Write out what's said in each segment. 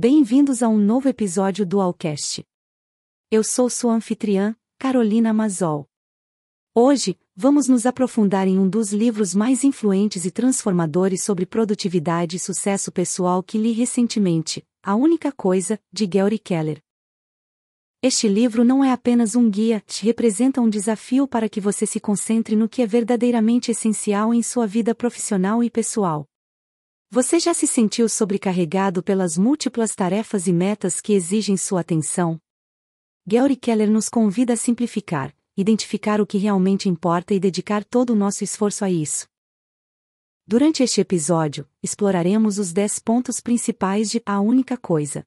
Bem-vindos a um novo episódio do Alcast. Eu sou sua anfitriã, Carolina Mazol. Hoje, vamos nos aprofundar em um dos livros mais influentes e transformadores sobre produtividade e sucesso pessoal que li recentemente, A Única Coisa, de Gary Keller. Este livro não é apenas um guia, te representa um desafio para que você se concentre no que é verdadeiramente essencial em sua vida profissional e pessoal. Você já se sentiu sobrecarregado pelas múltiplas tarefas e metas que exigem sua atenção? Gary Keller nos convida a simplificar, identificar o que realmente importa e dedicar todo o nosso esforço a isso. Durante este episódio, exploraremos os 10 pontos principais de A Única Coisa.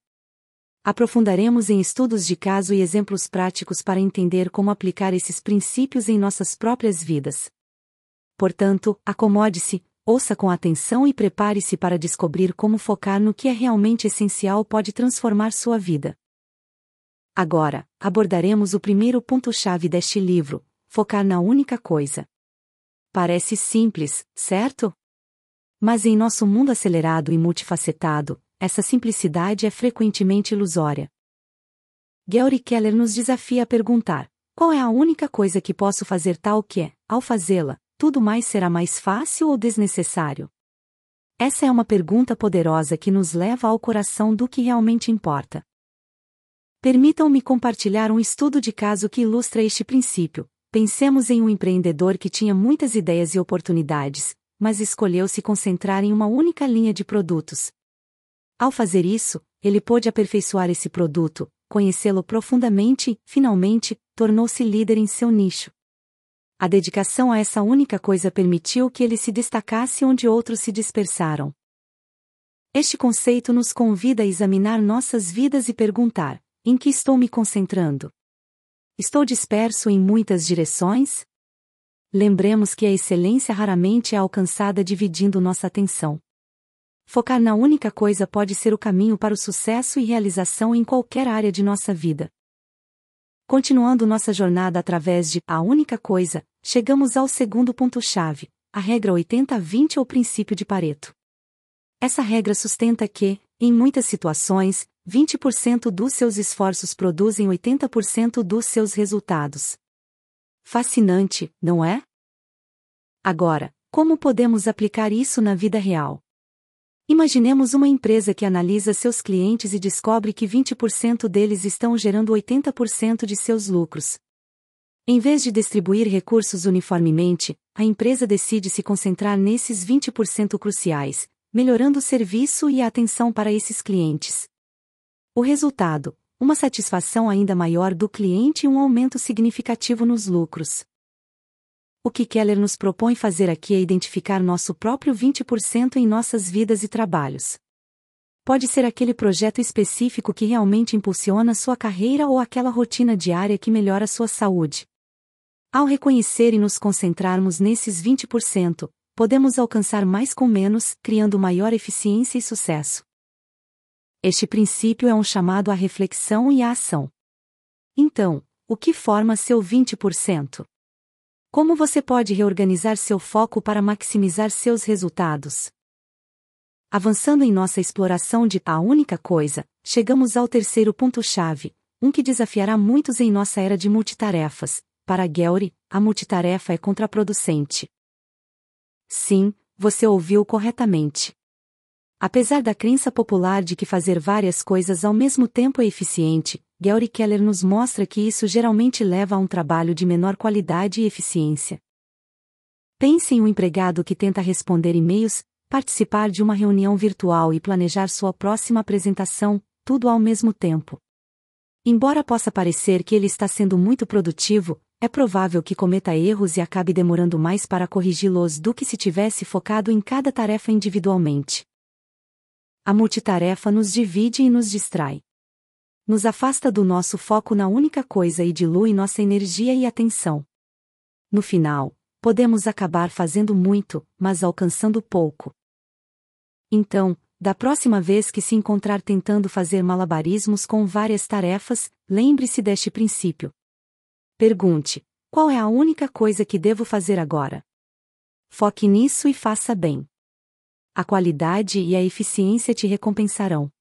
Aprofundaremos em estudos de caso e exemplos práticos para entender como aplicar esses princípios em nossas próprias vidas. Portanto, acomode-se, ouça com atenção e prepare-se para descobrir como focar no que é realmente essencial pode transformar sua vida. Agora, abordaremos o primeiro ponto-chave deste livro: focar na única coisa. Parece simples, certo? Mas em nosso mundo acelerado e multifacetado, essa simplicidade é frequentemente ilusória. Gary Keller nos desafia a perguntar: qual é a única coisa que posso fazer tal que, ao fazê-la, tudo mais será mais fácil ou desnecessário? Essa é uma pergunta poderosa que nos leva ao coração do que realmente importa. Permitam-me compartilhar um estudo de caso que ilustra este princípio. Pensemos em um empreendedor que tinha muitas ideias e oportunidades, mas escolheu se concentrar em uma única linha de produtos. Ao fazer isso, ele pôde aperfeiçoar esse produto, conhecê-lo profundamente e, finalmente, tornou-se líder em seu nicho. A dedicação a essa única coisa permitiu que ele se destacasse onde outros se dispersaram. Este conceito nos convida a examinar nossas vidas e perguntar: em que estou me concentrando? Estou disperso em muitas direções? Lembremos que a excelência raramente é alcançada dividindo nossa atenção. Focar na única coisa pode ser o caminho para o sucesso e realização em qualquer área de nossa vida. Continuando nossa jornada através de a única coisa, chegamos ao segundo ponto-chave, a regra 80-20 ou princípio de Pareto. Essa regra sustenta que, em muitas situações, 20% dos seus esforços produzem 80% dos seus resultados. Fascinante, não é? Agora, como podemos aplicar isso na vida real? Imaginemos uma empresa que analisa seus clientes e descobre que 20% deles estão gerando 80% de seus lucros. Em vez de distribuir recursos uniformemente, a empresa decide se concentrar nesses 20% cruciais, melhorando o serviço e a atenção para esses clientes. O resultado: uma satisfação ainda maior do cliente e um aumento significativo nos lucros. O que Keller nos propõe fazer aqui é identificar nosso próprio 20% em nossas vidas e trabalhos. Pode ser aquele projeto específico que realmente impulsiona sua carreira ou aquela rotina diária que melhora sua saúde. Ao reconhecer e nos concentrarmos nesses 20%, podemos alcançar mais com menos, criando maior eficiência e sucesso. Este princípio é um chamado à reflexão e à ação. Então, o que forma seu 20%? Como você pode reorganizar seu foco para maximizar seus resultados? Avançando em nossa exploração de a única coisa, chegamos ao terceiro ponto-chave, um que desafiará muitos em nossa era de multitarefas. Para Gary, a multitarefa é contraproducente. Sim, você ouviu corretamente. Apesar da crença popular de que fazer várias coisas ao mesmo tempo é eficiente, Gary Keller nos mostra que isso geralmente leva a um trabalho de menor qualidade e eficiência. Pense em um empregado que tenta responder e-mails, participar de uma reunião virtual e planejar sua próxima apresentação, tudo ao mesmo tempo. Embora possa parecer que ele está sendo muito produtivo, é provável que cometa erros e acabe demorando mais para corrigi-los do que se tivesse focado em cada tarefa individualmente. A multitarefa nos divide e nos distrai nos afasta do nosso foco na única coisa e dilui nossa energia e atenção. No final, podemos acabar fazendo muito, mas alcançando pouco. Então, da próxima vez que se encontrar tentando fazer malabarismos com várias tarefas, lembre-se deste princípio. Pergunte: qual é a única coisa que devo fazer agora? Foque nisso e faça bem. A qualidade e a eficiência te recompensarão.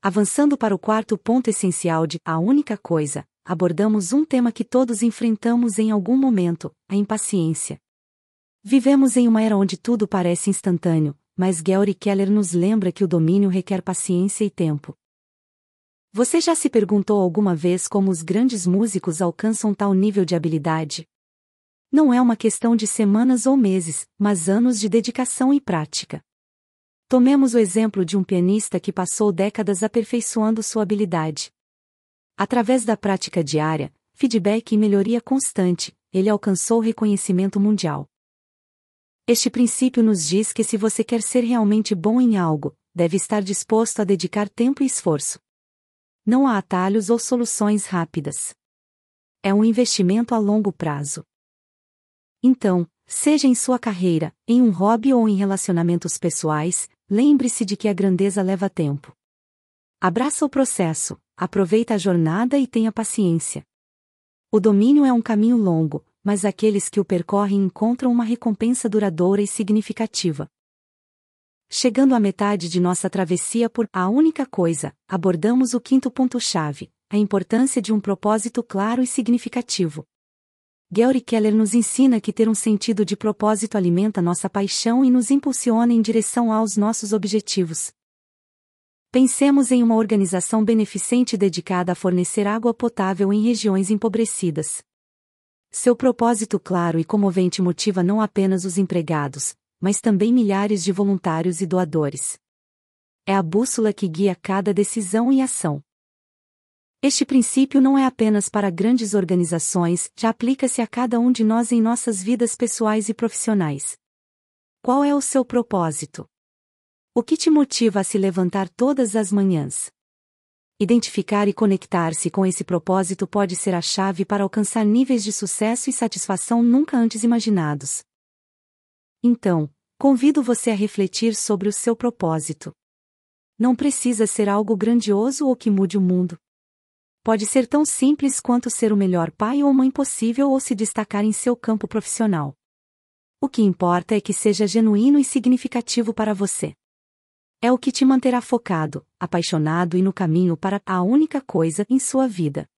Avançando para o quarto ponto essencial de A Única Coisa, abordamos um tema que todos enfrentamos em algum momento: a impaciência. Vivemos em uma era onde tudo parece instantâneo, mas Gary Keller nos lembra que o domínio requer paciência e tempo. Você já se perguntou alguma vez como os grandes músicos alcançam tal nível de habilidade? Não é uma questão de semanas ou meses, mas anos de dedicação e prática. Tomemos o exemplo de um pianista que passou décadas aperfeiçoando sua habilidade. Através da prática diária, feedback e melhoria constante, ele alcançou reconhecimento mundial. Este princípio nos diz que se você quer ser realmente bom em algo, deve estar disposto a dedicar tempo e esforço. Não há atalhos ou soluções rápidas. É um investimento a longo prazo. Então, seja em sua carreira, em um hobby ou em relacionamentos pessoais, lembre-se de que a grandeza leva tempo. Abraça o processo, aproveita a jornada e tenha paciência. O domínio é um caminho longo, mas aqueles que o percorrem encontram uma recompensa duradoura e significativa. Chegando à metade de nossa travessia por A Única Coisa, abordamos o quinto ponto-chave, a importância de um propósito claro e significativo. Gary Keller nos ensina que ter um sentido de propósito alimenta nossa paixão e nos impulsiona em direção aos nossos objetivos. Pensemos em uma organização beneficente dedicada a fornecer água potável em regiões empobrecidas. Seu propósito claro e comovente motiva não apenas os empregados, mas também milhares de voluntários e doadores. É a bússola que guia cada decisão e ação. Este princípio não é apenas para grandes organizações, já aplica-se a cada um de nós em nossas vidas pessoais e profissionais. Qual é o seu propósito? O que te motiva a se levantar todas as manhãs? Identificar e conectar-se com esse propósito pode ser a chave para alcançar níveis de sucesso e satisfação nunca antes imaginados. Então, convido você a refletir sobre o seu propósito. Não precisa ser algo grandioso ou que mude o mundo. Pode ser tão simples quanto ser o melhor pai ou mãe possível ou se destacar em seu campo profissional. O que importa é que seja genuíno e significativo para você. É o que te manterá focado, apaixonado e no caminho para a única coisa em sua vida.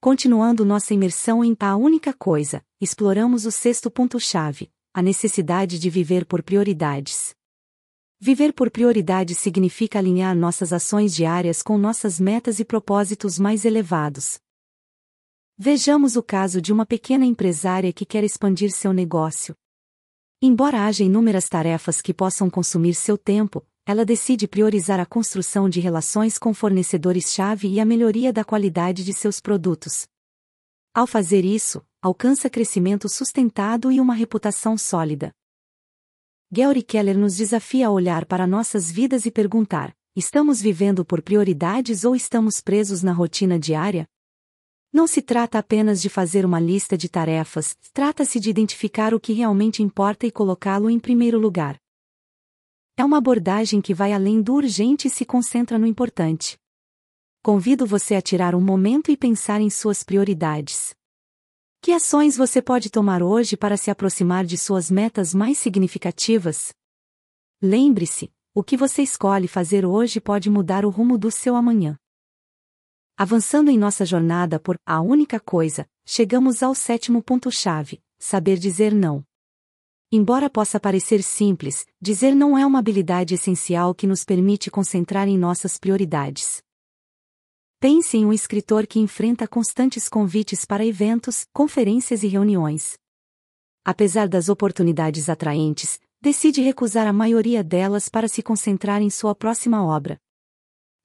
Continuando nossa imersão em a única coisa, exploramos o sexto ponto-chave, a necessidade de viver por prioridades. Viver por prioridades significa alinhar nossas ações diárias com nossas metas e propósitos mais elevados. Vejamos o caso de uma pequena empresária que quer expandir seu negócio. Embora haja inúmeras tarefas que possam consumir seu tempo, ela decide priorizar a construção de relações com fornecedores-chave e a melhoria da qualidade de seus produtos. Ao fazer isso, alcança crescimento sustentado e uma reputação sólida. Gary Keller nos desafia a olhar para nossas vidas e perguntar: estamos vivendo por prioridades ou estamos presos na rotina diária? Não se trata apenas de fazer uma lista de tarefas, trata-se de identificar o que realmente importa e colocá-lo em primeiro lugar. É uma abordagem que vai além do urgente e se concentra no importante. Convido você a tirar um momento e pensar em suas prioridades. Que ações você pode tomar hoje para se aproximar de suas metas mais significativas? Lembre-se, o que você escolhe fazer hoje pode mudar o rumo do seu amanhã. Avançando em nossa jornada por a única coisa, chegamos ao sétimo ponto-chave: saber dizer não. Embora possa parecer simples, dizer não é uma habilidade essencial que nos permite concentrar em nossas prioridades. Pense em um escritor que enfrenta constantes convites para eventos, conferências e reuniões. Apesar das oportunidades atraentes, decide recusar a maioria delas para se concentrar em sua próxima obra.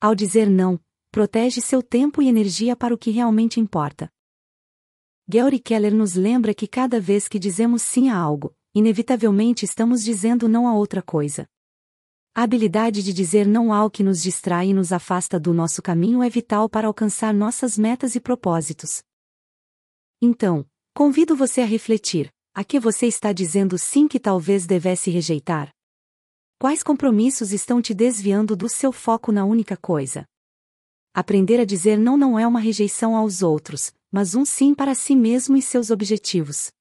Ao dizer não, protege seu tempo e energia para o que realmente importa. Gary Keller nos lembra que cada vez que dizemos sim a algo, inevitavelmente estamos dizendo não a outra coisa. A habilidade de dizer não ao que nos distrai e nos afasta do nosso caminho é vital para alcançar nossas metas e propósitos. Então, convido você a refletir: a que você está dizendo sim que talvez devesse rejeitar? Quais compromissos estão te desviando do seu foco na única coisa? Aprender a dizer não não é uma rejeição aos outros, mas um sim para si mesmo e seus objetivos.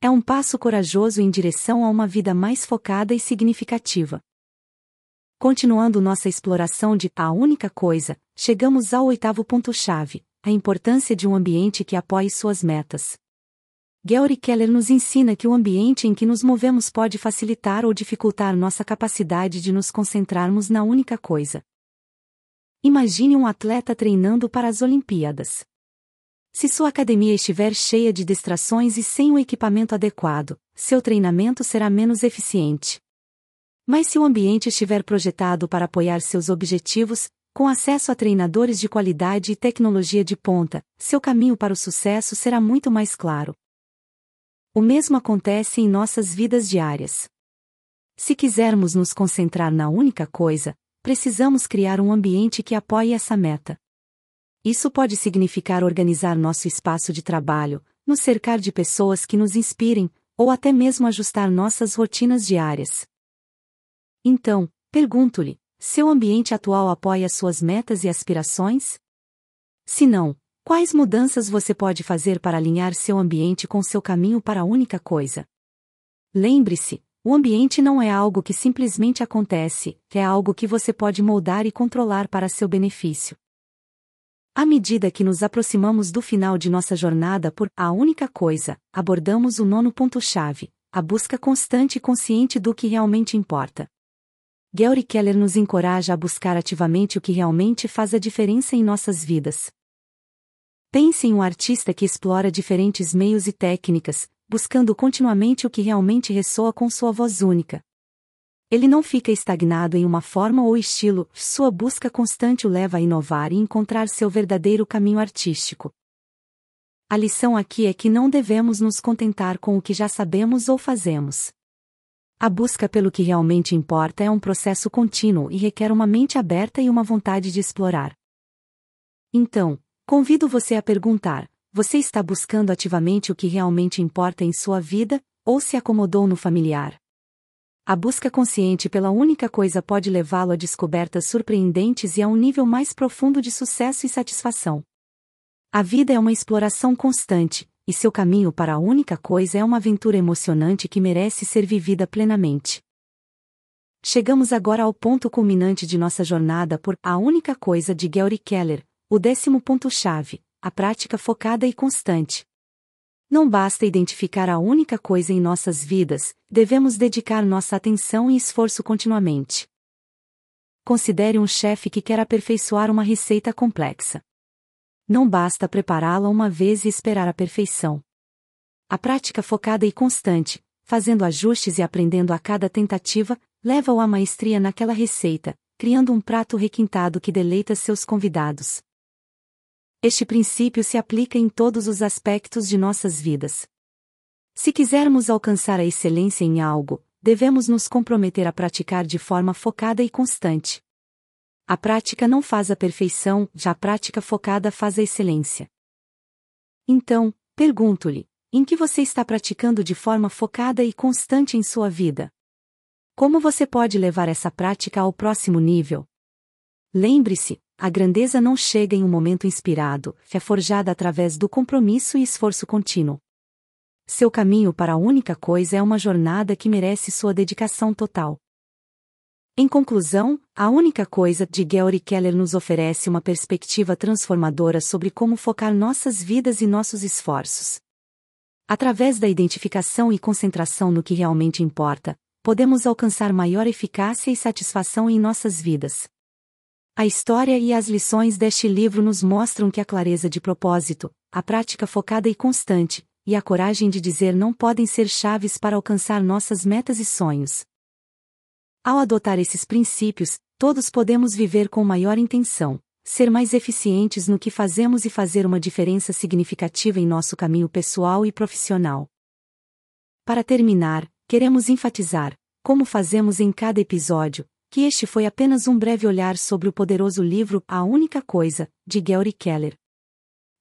É um passo corajoso em direção a uma vida mais focada e significativa. Continuando nossa exploração de A Única Coisa, chegamos ao oitavo ponto-chave: a importância de um ambiente que apoie suas metas. Gary Keller nos ensina que o ambiente em que nos movemos pode facilitar ou dificultar nossa capacidade de nos concentrarmos na única coisa. Imagine um atleta treinando para as Olimpíadas. Se sua academia estiver cheia de distrações e sem o equipamento adequado, seu treinamento será menos eficiente. Mas se o ambiente estiver projetado para apoiar seus objetivos, com acesso a treinadores de qualidade e tecnologia de ponta, seu caminho para o sucesso será muito mais claro. O mesmo acontece em nossas vidas diárias. Se quisermos nos concentrar na única coisa, precisamos criar um ambiente que apoie essa meta. Isso pode significar organizar nosso espaço de trabalho, nos cercar de pessoas que nos inspirem, ou até mesmo ajustar nossas rotinas diárias. Então, pergunto-lhe: seu ambiente atual apoia suas metas e aspirações? Se não, quais mudanças você pode fazer para alinhar seu ambiente com seu caminho para a única coisa? Lembre-se, o ambiente não é algo que simplesmente acontece, é algo que você pode moldar e controlar para seu benefício. À medida que nos aproximamos do final de nossa jornada por A Única Coisa, abordamos o nono ponto-chave, a busca constante e consciente do que realmente importa. Gary Keller nos encoraja a buscar ativamente o que realmente faz a diferença em nossas vidas. Pense em um artista que explora diferentes meios e técnicas, buscando continuamente o que realmente ressoa com sua voz única. Ele não fica estagnado em uma forma ou estilo, sua busca constante o leva a inovar e encontrar seu verdadeiro caminho artístico. A lição aqui é que não devemos nos contentar com o que já sabemos ou fazemos. A busca pelo que realmente importa é um processo contínuo e requer uma mente aberta e uma vontade de explorar. Então, convido você a perguntar: você está buscando ativamente o que realmente importa em sua vida, ou se acomodou no familiar? A busca consciente pela única coisa pode levá-lo a descobertas surpreendentes e a um nível mais profundo de sucesso e satisfação. A vida é uma exploração constante, e seu caminho para a única coisa é uma aventura emocionante que merece ser vivida plenamente. Chegamos agora ao ponto culminante de nossa jornada por A Única Coisa de Gary Keller, o décimo ponto-chave, a prática focada e constante. Não basta identificar a única coisa em nossas vidas, devemos dedicar nossa atenção e esforço continuamente. Considere um chefe que quer aperfeiçoar uma receita complexa. Não basta prepará-la uma vez e esperar a perfeição. A prática focada e constante, fazendo ajustes e aprendendo a cada tentativa, leva-o à maestria naquela receita, criando um prato requintado que deleita seus convidados. Este princípio se aplica em todos os aspectos de nossas vidas. Se quisermos alcançar a excelência em algo, devemos nos comprometer a praticar de forma focada e constante. A prática não faz a perfeição, já a prática focada faz a excelência. Então, pergunto-lhe: em que você está praticando de forma focada e constante em sua vida? Como você pode levar essa prática ao próximo nível? Lembre-se, a grandeza não chega em um momento inspirado, é forjada através do compromisso e esforço contínuo. Seu caminho para a única coisa é uma jornada que merece sua dedicação total. Em conclusão, a única coisa de Gary Keller nos oferece uma perspectiva transformadora sobre como focar nossas vidas e nossos esforços. Através da identificação e concentração no que realmente importa, podemos alcançar maior eficácia e satisfação em nossas vidas. A história e as lições deste livro nos mostram que a clareza de propósito, a prática focada e constante, e a coragem de dizer não podem ser chaves para alcançar nossas metas e sonhos. Ao adotar esses princípios, todos podemos viver com maior intenção, ser mais eficientes no que fazemos e fazer uma diferença significativa em nosso caminho pessoal e profissional. Para terminar, queremos enfatizar, como fazemos em cada episódio, que este foi apenas um breve olhar sobre o poderoso livro A Única Coisa, de Gary Keller.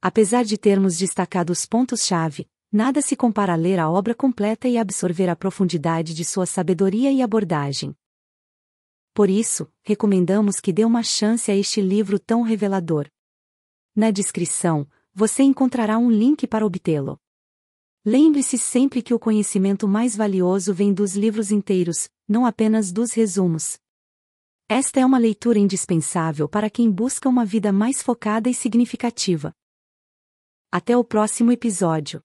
Apesar de termos destacado os pontos-chave, nada se compara a ler a obra completa e absorver a profundidade de sua sabedoria e abordagem. Por isso, recomendamos que dê uma chance a este livro tão revelador. Na descrição, você encontrará um link para obtê-lo. Lembre-se sempre que o conhecimento mais valioso vem dos livros inteiros, não apenas dos resumos. Esta é uma leitura indispensável para quem busca uma vida mais focada e significativa. Até o próximo episódio.